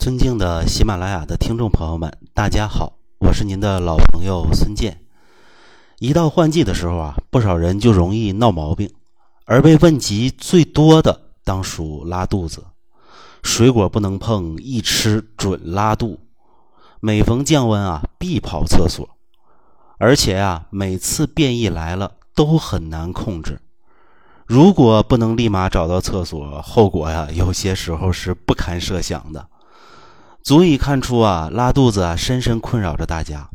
尊敬的喜马拉雅的听众朋友们，大家好，我是您的老朋友孙健。一到换季的时候啊，不少人就容易闹毛病，而被问及最多的当属拉肚子。水果不能碰，一吃准拉肚。每逢降温啊，必跑厕所，而且啊，每次便意来了都很难控制。如果不能立马找到厕所，后果呀，有些时候是不堪设想的。足以看出啊，拉肚子啊，深深困扰着大家。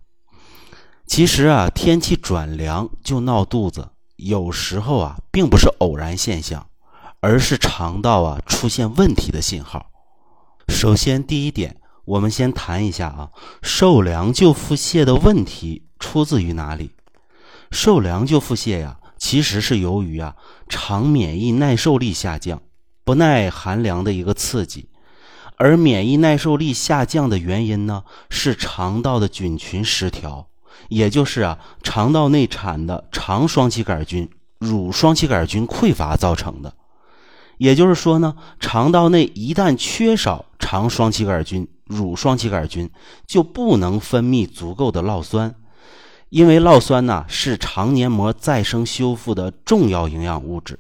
其实啊，天气转凉就闹肚子，有时候啊，并不是偶然现象，而是肠道啊出现问题的信号。首先，第一点，我们先谈一下啊，受凉就腹泻的问题出自于哪里？受凉就腹泻呀。其实是由于啊，肠免疫耐受力下降，不耐寒凉的一个刺激，而免疫耐受力下降的原因呢，是肠道的菌群失调，也就是啊，肠道内产的肠双歧杆菌、乳双歧杆菌匮乏造成的。也就是说呢，肠道内一旦缺少肠双歧杆菌、乳双歧杆菌，就不能分泌足够的酪酸。因为酪酸呢是肠黏膜再生修复的重要营养物质，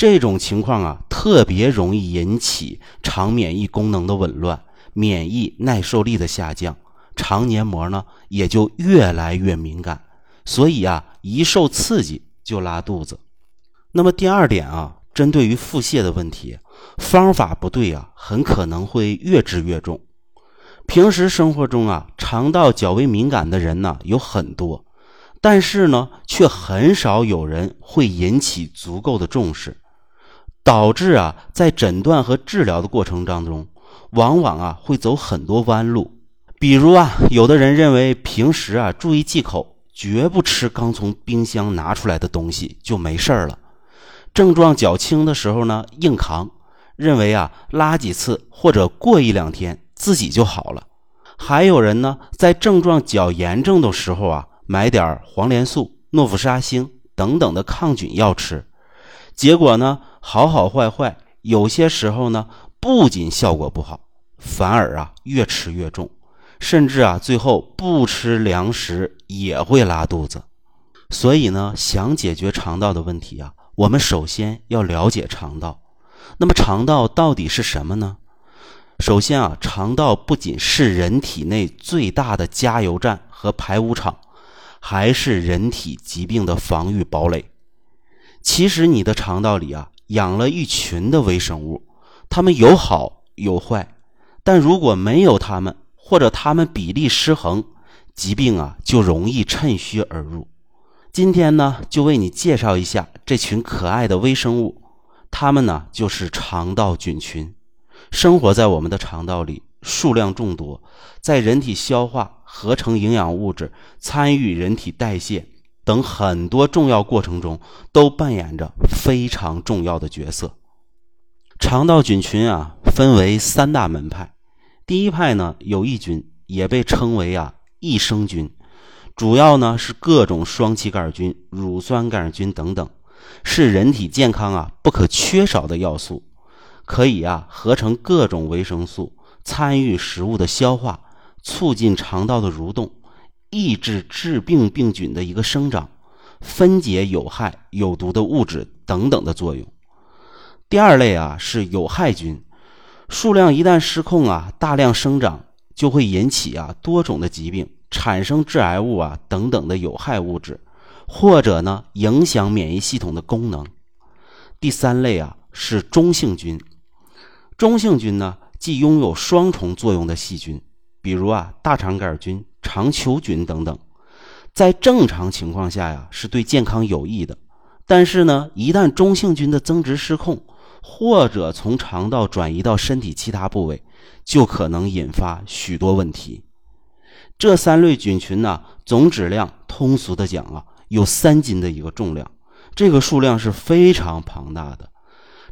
这种情况啊特别容易引起肠免疫功能的紊乱，免疫耐受力的下降，肠黏膜呢也就越来越敏感，所以啊一受刺激就拉肚子。那么第二点啊，针对于腹泻的问题，方法不对啊，很可能会越治越重。平时生活中啊，肠道较为敏感的人呢有很多，但是呢，却很少有人会引起足够的重视，导致啊，在诊断和治疗的过程当中，往往啊会走很多弯路。比如啊，有的人认为平时啊注意忌口，绝不吃刚从冰箱拿出来的东西就没事了；症状较轻的时候呢，硬扛，认为啊拉几次或者过一两天。自己就好了，还有人呢，在症状较严重的时候啊，买点黄连素、诺氟沙星等等的抗菌药吃，结果呢，好好坏坏，有些时候呢，不仅效果不好，反而啊，越吃越重，甚至啊，最后不吃粮食也会拉肚子。所以呢，想解决肠道的问题啊，我们首先要了解肠道。那么，肠道到底是什么呢？首先啊，肠道不仅是人体内最大的加油站和排污场，还是人体疾病的防御堡垒。其实你的肠道里啊，养了一群的微生物，它们有好有坏，但如果没有它们，或者它们比例失衡，疾病啊就容易趁虚而入。今天呢，就为你介绍一下这群可爱的微生物，它们呢就是肠道菌群。生活在我们的肠道里，数量众多，在人体消化、合成营养物质、参与人体代谢等很多重要过程中，都扮演着非常重要的角色。肠道菌群啊，分为三大门派。第一派呢，有益菌，也被称为啊益生菌，主要呢是各种双歧杆菌、乳酸杆菌等等，是人体健康啊不可缺少的要素。可以啊，合成各种维生素，参与食物的消化，促进肠道的蠕动，抑制致病病菌的一个生长，分解有害有毒的物质等等的作用。第二类啊是有害菌，数量一旦失控啊，大量生长就会引起啊多种的疾病，产生致癌物啊等等的有害物质，或者呢影响免疫系统的功能。第三类啊是中性菌。中性菌呢，既拥有双重作用的细菌，比如啊大肠杆菌、肠球菌等等，在正常情况下呀是对健康有益的。但是呢，一旦中性菌的增殖失控，或者从肠道转移到身体其他部位，就可能引发许多问题。这三类菌群呢，总质量通俗的讲啊，有三斤的一个重量，这个数量是非常庞大的。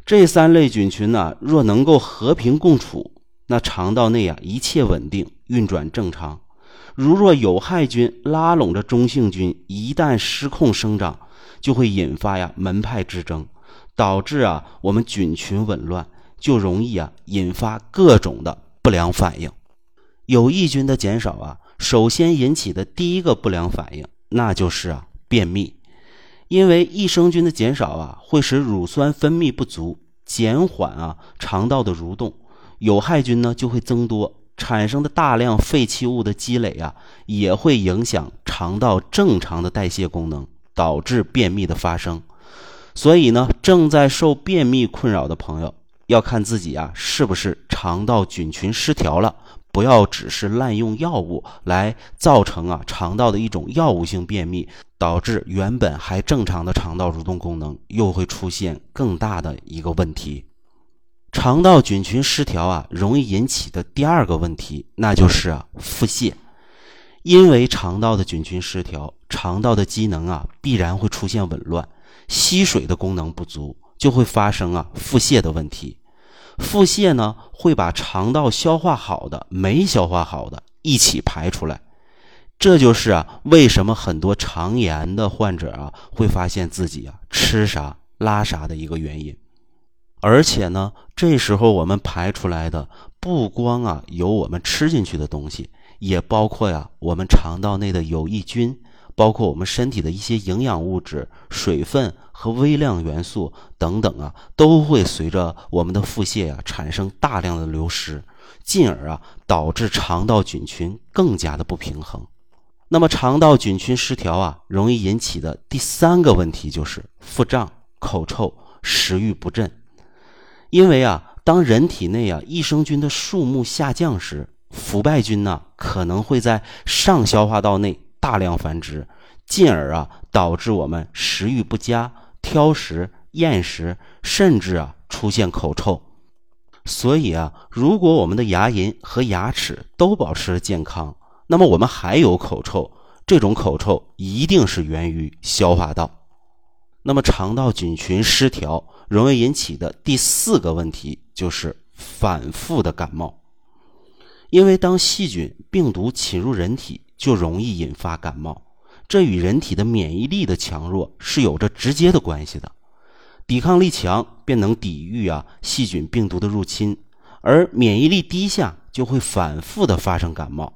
这三类菌群呢，若能够和平共处，那肠道内啊一切稳定，运转正常。如若有害菌拉拢着中性菌，一旦失控生长，就会引发呀门派之争，导致啊我们菌群紊乱，就容易啊引发各种的不良反应。有益菌的减少啊，首先引起的第一个不良反应，那就是啊便秘。因为益生菌的减少啊，会使乳酸分泌不足，减缓啊肠道的蠕动，有害菌呢就会增多，产生的大量废弃物的积累啊，也会影响肠道正常的代谢功能，导致便秘的发生。所以呢，正在受便秘困扰的朋友，要看自己啊是不是肠道菌群失调了。不要只是滥用药物来造成啊肠道的一种药物性便秘，导致原本还正常的肠道蠕动功能又会出现更大的一个问题。肠道菌群失调啊，容易引起的第二个问题，那就是啊腹泻。因为肠道的菌群失调，肠道的机能啊必然会出现紊乱，吸水的功能不足，就会发生啊腹泻的问题。腹泻呢，会把肠道消化好的、没消化好的一起排出来，这就是啊，为什么很多肠炎的患者啊，会发现自己啊吃啥拉啥的一个原因。而且呢，这时候我们排出来的不光啊有我们吃进去的东西，也包括呀我们肠道内的有益菌。包括我们身体的一些营养物质、水分和微量元素等等啊，都会随着我们的腹泻啊产生大量的流失，进而啊导致肠道菌群更加的不平衡。那么肠道菌群失调啊，容易引起的第三个问题就是腹胀、口臭、食欲不振。因为啊，当人体内啊益生菌的数目下降时，腐败菌呢可能会在上消化道内。大量繁殖，进而啊导致我们食欲不佳、挑食、厌食，甚至啊出现口臭。所以啊，如果我们的牙龈和牙齿都保持健康，那么我们还有口臭，这种口臭一定是源于消化道。那么肠道菌群失调容易引起的第四个问题就是反复的感冒，因为当细菌、病毒侵入人体。就容易引发感冒，这与人体的免疫力的强弱是有着直接的关系的。抵抗力强便能抵御啊细菌病毒的入侵，而免疫力低下就会反复的发生感冒。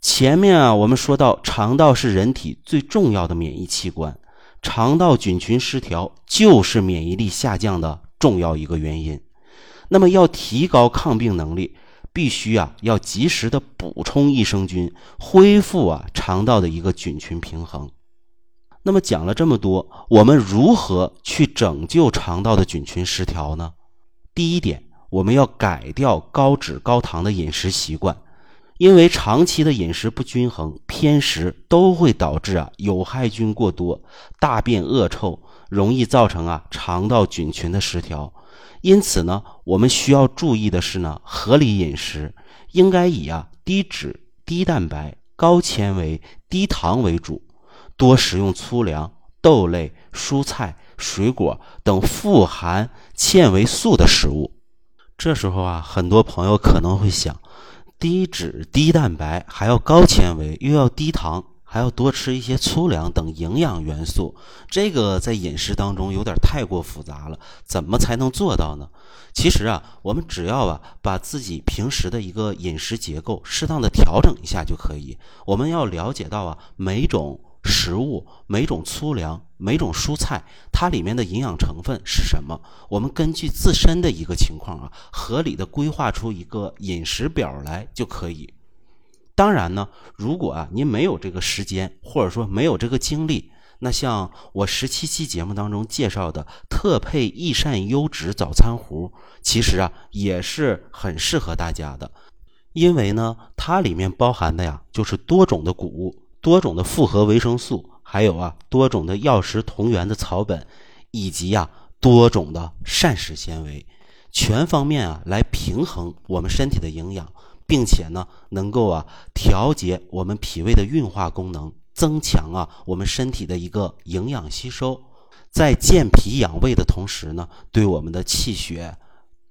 前面啊我们说到，肠道是人体最重要的免疫器官，肠道菌群失调就是免疫力下降的重要一个原因。那么要提高抗病能力。必须啊，要及时的补充益生菌，恢复啊肠道的一个菌群平衡。那么讲了这么多，我们如何去拯救肠道的菌群失调呢？第一点，我们要改掉高脂高糖的饮食习惯，因为长期的饮食不均衡、偏食都会导致啊有害菌过多，大便恶臭，容易造成啊肠道菌群的失调。因此呢，我们需要注意的是呢，合理饮食应该以啊低脂、低蛋白、高纤维、低糖为主，多食用粗粮、豆类、蔬菜、水果等富含纤维素的食物。这时候啊，很多朋友可能会想，低脂、低蛋白还要高纤维，又要低糖。还要多吃一些粗粮等营养元素，这个在饮食当中有点太过复杂了，怎么才能做到呢？其实啊，我们只要啊把自己平时的一个饮食结构适当的调整一下就可以。我们要了解到啊，每种食物、每种粗粮、每种蔬菜，它里面的营养成分是什么？我们根据自身的一个情况啊，合理的规划出一个饮食表来就可以。当然呢，如果啊您没有这个时间，或者说没有这个精力，那像我十七期节目当中介绍的特配益善优质早餐糊，其实啊也是很适合大家的，因为呢它里面包含的呀就是多种的谷物、多种的复合维生素，还有啊多种的药食同源的草本，以及呀多种的膳食纤维，全方面啊来平衡我们身体的营养。并且呢，能够啊调节我们脾胃的运化功能，增强啊我们身体的一个营养吸收，在健脾养胃的同时呢，对我们的气血、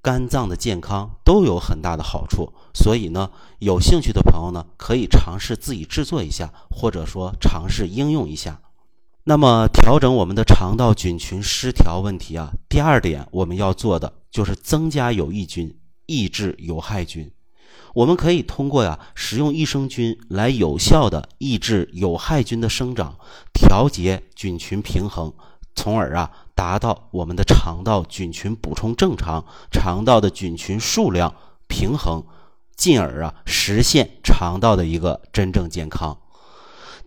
肝脏的健康都有很大的好处。所以呢，有兴趣的朋友呢，可以尝试自己制作一下，或者说尝试应用一下。那么，调整我们的肠道菌群失调问题啊，第二点我们要做的就是增加有益菌，抑制有害菌。我们可以通过呀使用益生菌来有效的抑制有害菌的生长，调节菌群平衡，从而啊达到我们的肠道菌群补充正常，肠道的菌群数量平衡，进而啊实现肠道的一个真正健康。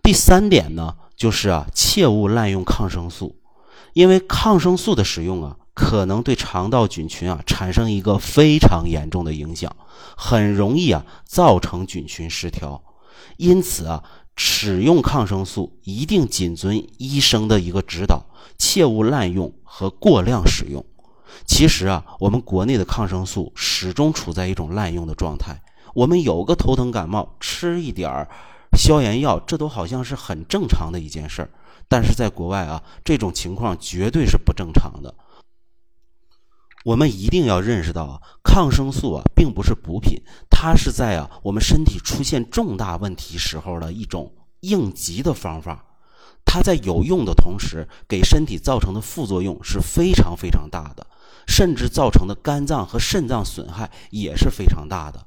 第三点呢，就是啊切勿滥用抗生素，因为抗生素的使用啊。可能对肠道菌群啊产生一个非常严重的影响，很容易啊造成菌群失调。因此啊，使用抗生素一定谨遵医生的一个指导，切勿滥用和过量使用。其实啊，我们国内的抗生素始终处在一种滥用的状态。我们有个头疼感冒，吃一点儿消炎药，这都好像是很正常的一件事儿。但是在国外啊，这种情况绝对是不正常的。我们一定要认识到啊，抗生素啊并不是补品，它是在啊我们身体出现重大问题时候的一种应急的方法。它在有用的同时，给身体造成的副作用是非常非常大的，甚至造成的肝脏和肾脏损害也是非常大的。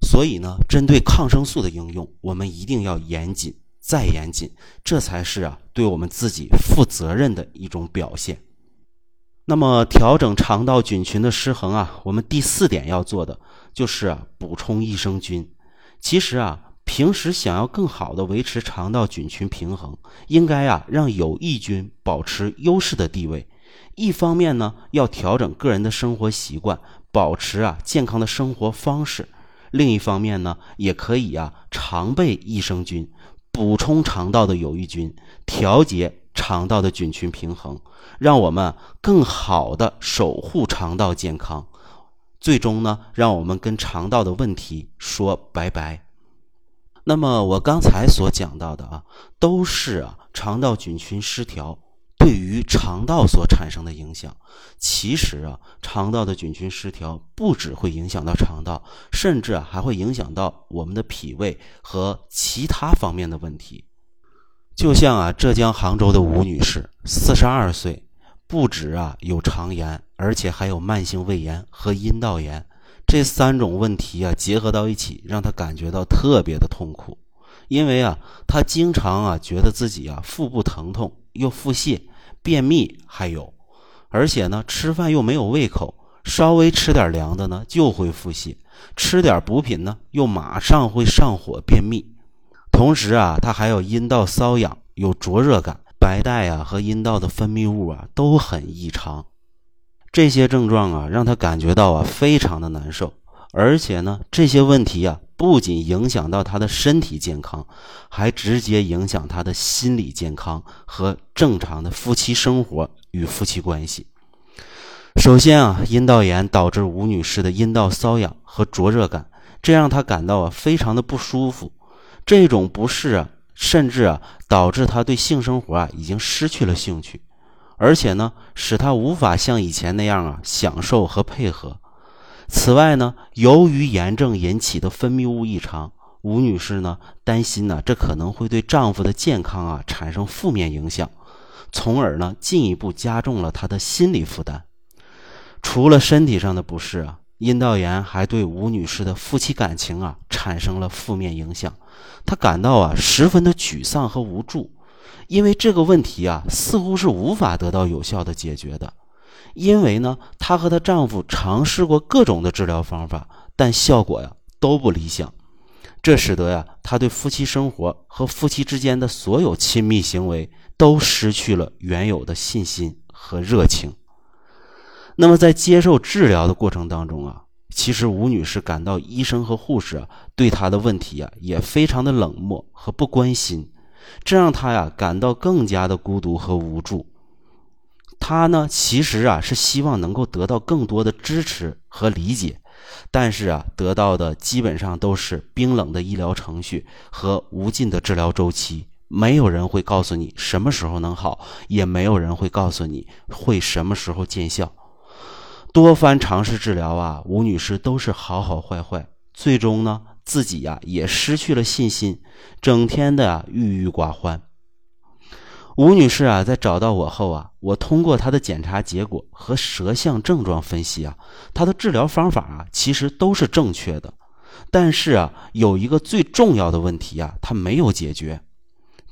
所以呢，针对抗生素的应用，我们一定要严谨再严谨，这才是啊对我们自己负责任的一种表现。那么，调整肠道菌群的失衡啊，我们第四点要做的就是，补充益生菌。其实啊，平时想要更好的维持肠道菌群平衡，应该啊让有益菌保持优势的地位。一方面呢，要调整个人的生活习惯，保持啊健康的生活方式；另一方面呢，也可以啊常备益生菌，补充肠道的有益菌，调节。肠道的菌群平衡，让我们更好的守护肠道健康，最终呢，让我们跟肠道的问题说拜拜。那么我刚才所讲到的啊，都是啊肠道菌群失调对于肠道所产生的影响。其实啊，肠道的菌群失调不只会影响到肠道，甚至还会影响到我们的脾胃和其他方面的问题。就像啊，浙江杭州的吴女士，四十二岁，不止啊有肠炎，而且还有慢性胃炎和阴道炎，这三种问题啊结合到一起，让她感觉到特别的痛苦。因为啊，她经常啊觉得自己啊腹部疼痛，又腹泻、便秘，还有，而且呢吃饭又没有胃口，稍微吃点凉的呢就会腹泻，吃点补品呢又马上会上火便秘。同时啊，他还有阴道瘙痒，有灼热感，白带啊和阴道的分泌物啊都很异常。这些症状啊，让他感觉到啊非常的难受。而且呢，这些问题啊，不仅影响到他的身体健康，还直接影响他的心理健康和正常的夫妻生活与夫妻关系。首先啊，阴道炎导致吴女士的阴道瘙痒和灼热感，这让她感到啊非常的不舒服。这种不适啊，甚至啊，导致他对性生活啊已经失去了兴趣，而且呢，使他无法像以前那样啊享受和配合。此外呢，由于炎症引起的分泌物异常，吴女士呢担心呢，这可能会对丈夫的健康啊产生负面影响，从而呢进一步加重了她的心理负担。除了身体上的不适啊。阴道炎还对吴女士的夫妻感情啊产生了负面影响，她感到啊十分的沮丧和无助，因为这个问题啊似乎是无法得到有效的解决的，因为呢她和她丈夫尝试过各种的治疗方法，但效果呀都不理想，这使得呀她对夫妻生活和夫妻之间的所有亲密行为都失去了原有的信心和热情。那么在接受治疗的过程当中啊，其实吴女士感到医生和护士啊对她的问题啊也非常的冷漠和不关心，这让她呀感到更加的孤独和无助。她呢其实啊是希望能够得到更多的支持和理解，但是啊得到的基本上都是冰冷的医疗程序和无尽的治疗周期，没有人会告诉你什么时候能好，也没有人会告诉你会什么时候见效。多番尝试治疗啊，吴女士都是好好坏坏，最终呢，自己呀也失去了信心，整天的啊郁郁寡欢。吴女士啊，在找到我后啊，我通过她的检查结果和舌象症状分析啊，她的治疗方法啊，其实都是正确的。但是啊，有一个最重要的问题啊，它没有解决，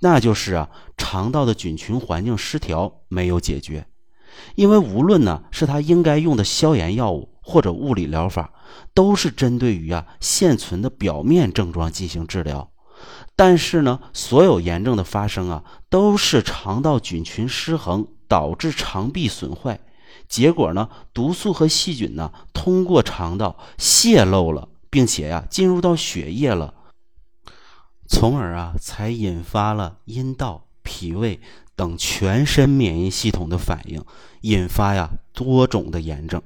那就是啊，肠道的菌群环境失调没有解决。因为无论呢是他应该用的消炎药物或者物理疗法，都是针对于啊现存的表面症状进行治疗。但是呢，所有炎症的发生啊，都是肠道菌群失衡导致肠壁损坏，结果呢，毒素和细菌呢通过肠道泄漏了，并且呀进入到血液了，从而啊才引发了阴道、脾胃。等全身免疫系统的反应，引发呀多种的炎症。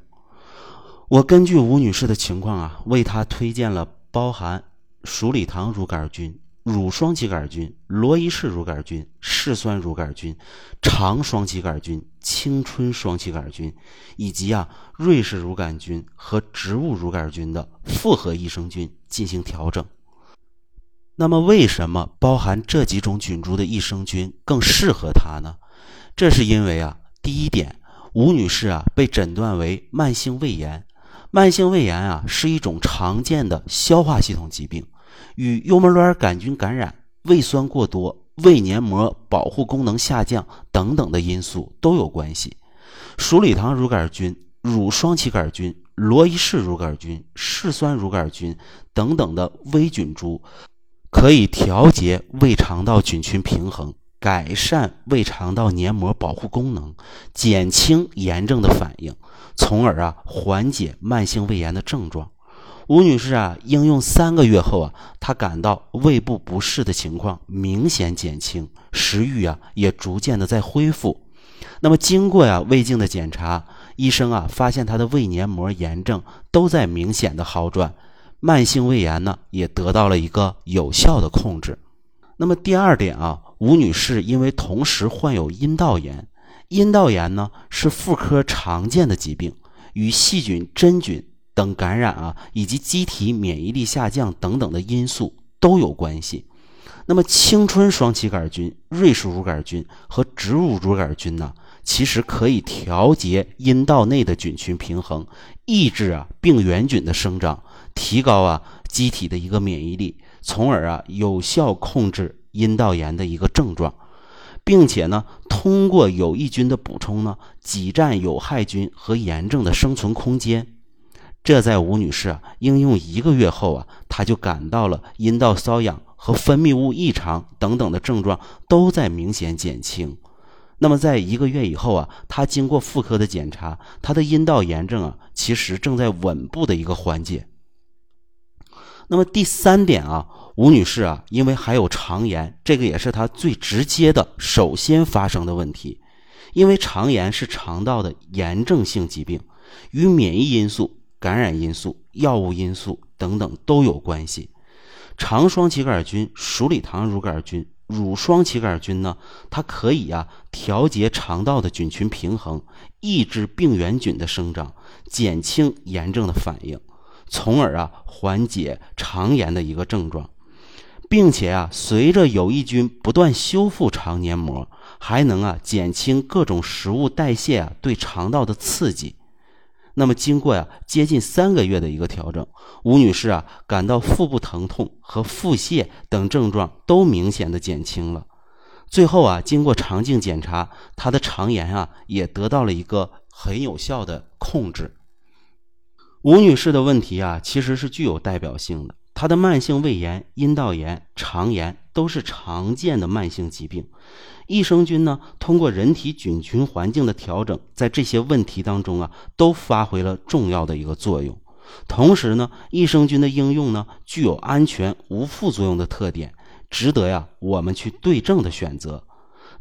我根据吴女士的情况啊，为她推荐了包含鼠李糖乳杆菌、乳双歧杆菌、罗伊氏乳杆菌、嗜酸乳杆菌、肠双歧杆菌、青春双歧杆菌，以及啊瑞士乳杆菌和植物乳杆菌的复合益生菌进行调整。那么，为什么包含这几种菌株的益生菌更适合她呢？这是因为啊，第一点，吴女士啊被诊断为慢性胃炎。慢性胃炎啊是一种常见的消化系统疾病，与幽门螺杆菌感染、胃酸过多、胃黏膜保护功能下降等等的因素都有关系。鼠李糖乳杆菌、乳双歧杆菌、罗伊氏乳杆菌、嗜酸乳杆菌等等的微菌株。可以调节胃肠道菌群平衡，改善胃肠道黏膜保护功能，减轻炎症的反应，从而啊缓解慢性胃炎的症状。吴女士啊，应用三个月后啊，她感到胃部不适的情况明显减轻，食欲啊也逐渐的在恢复。那么经过呀胃镜的检查，医生啊发现她的胃黏膜炎症都在明显的好转。慢性胃炎呢，也得到了一个有效的控制。那么第二点啊，吴女士因为同时患有阴道炎，阴道炎呢是妇科常见的疾病，与细菌、真菌等感染啊，以及机体免疫力下降等等的因素都有关系。那么青春双歧杆菌、瑞氏乳杆菌和植物乳杆菌呢，其实可以调节阴道内的菌群平衡，抑制啊病原菌的生长。提高啊机体的一个免疫力，从而啊有效控制阴道炎的一个症状，并且呢通过有益菌的补充呢挤占有害菌和炎症的生存空间。这在吴女士啊应用一个月后啊，她就感到了阴道瘙痒和分泌物异常等等的症状都在明显减轻。那么在一个月以后啊，她经过妇科的检查，她的阴道炎症啊其实正在稳步的一个缓解。那么第三点啊，吴女士啊，因为还有肠炎，这个也是她最直接的、首先发生的问题。因为肠炎是肠道的炎症性疾病，与免疫因素、感染因素、药物因素等等都有关系。肠双歧杆菌、鼠李糖乳杆菌、乳双歧杆菌呢，它可以啊调节肠道的菌群平衡，抑制病原菌的生长，减轻炎症的反应。从而啊缓解肠炎的一个症状，并且啊随着有益菌不断修复肠黏膜，还能啊减轻各种食物代谢啊对肠道的刺激。那么经过呀接近三个月的一个调整，吴女士啊感到腹部疼痛和腹泻等症状都明显的减轻了。最后啊经过肠镜检查，她的肠炎啊也得到了一个很有效的控制。吴女士的问题啊，其实是具有代表性的。她的慢性胃炎、阴道炎、肠炎都是常见的慢性疾病。益生菌呢，通过人体菌群环境的调整，在这些问题当中啊，都发挥了重要的一个作用。同时呢，益生菌的应用呢，具有安全无副作用的特点，值得呀我们去对症的选择。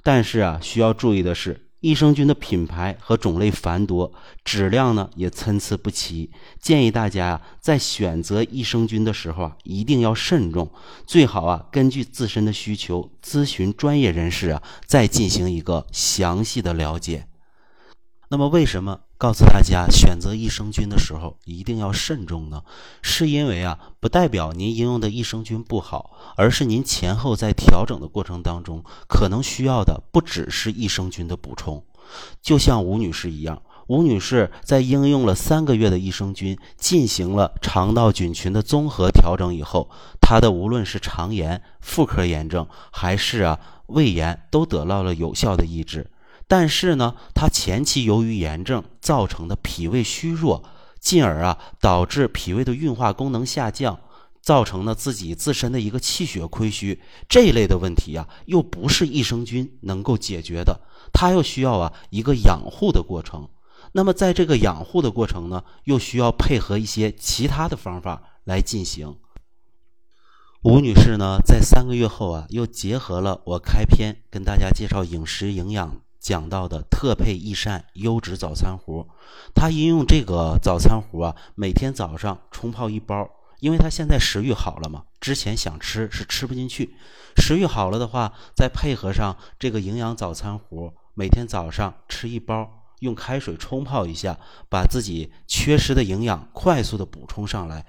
但是啊，需要注意的是。益生菌的品牌和种类繁多，质量呢也参差不齐。建议大家呀，在选择益生菌的时候啊，一定要慎重，最好啊根据自身的需求咨询专业人士啊，再进行一个详细的了解。那么，为什么？告诉大家，选择益生菌的时候一定要慎重呢，是因为啊，不代表您应用的益生菌不好，而是您前后在调整的过程当中，可能需要的不只是益生菌的补充。就像吴女士一样，吴女士在应用了三个月的益生菌，进行了肠道菌群的综合调整以后，她的无论是肠炎、妇科炎症，还是啊胃炎，都得到了有效的抑制。但是呢，她前期由于炎症造成的脾胃虚弱，进而啊导致脾胃的运化功能下降，造成了自己自身的一个气血亏虚这一类的问题啊，又不是益生菌能够解决的，它又需要啊一个养护的过程。那么，在这个养护的过程呢，又需要配合一些其他的方法来进行。吴女士呢，在三个月后啊，又结合了我开篇跟大家介绍饮食营养讲到的特配益善优质早餐壶，他应用这个早餐壶啊，每天早上冲泡一包，因为他现在食欲好了嘛，之前想吃是吃不进去，食欲好了的话，再配合上这个营养早餐壶，每天早上吃一包。用开水冲泡一下，把自己缺失的营养快速的补充上来。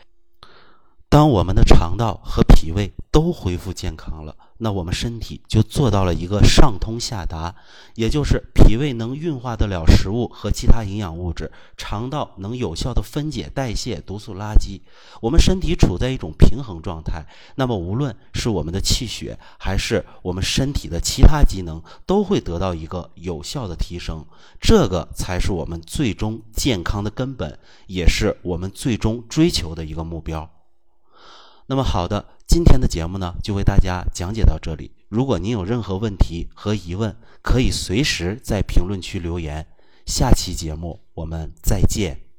当我们的肠道和脾胃都恢复健康了，那我们身体就做到了一个上通下达，也就是脾胃能运化得了食物和其他营养物质，肠道能有效的分解代谢毒素垃圾，我们身体处在一种平衡状态。那么无论是我们的气血，还是我们身体的其他机能，都会得到一个有效的提升。这个才是我们最终健康的根本，也是我们最终追求的一个目标。那么好的，今天的节目呢，就为大家讲解到这里。如果您有任何问题和疑问，可以随时在评论区留言。下期节目我们再见。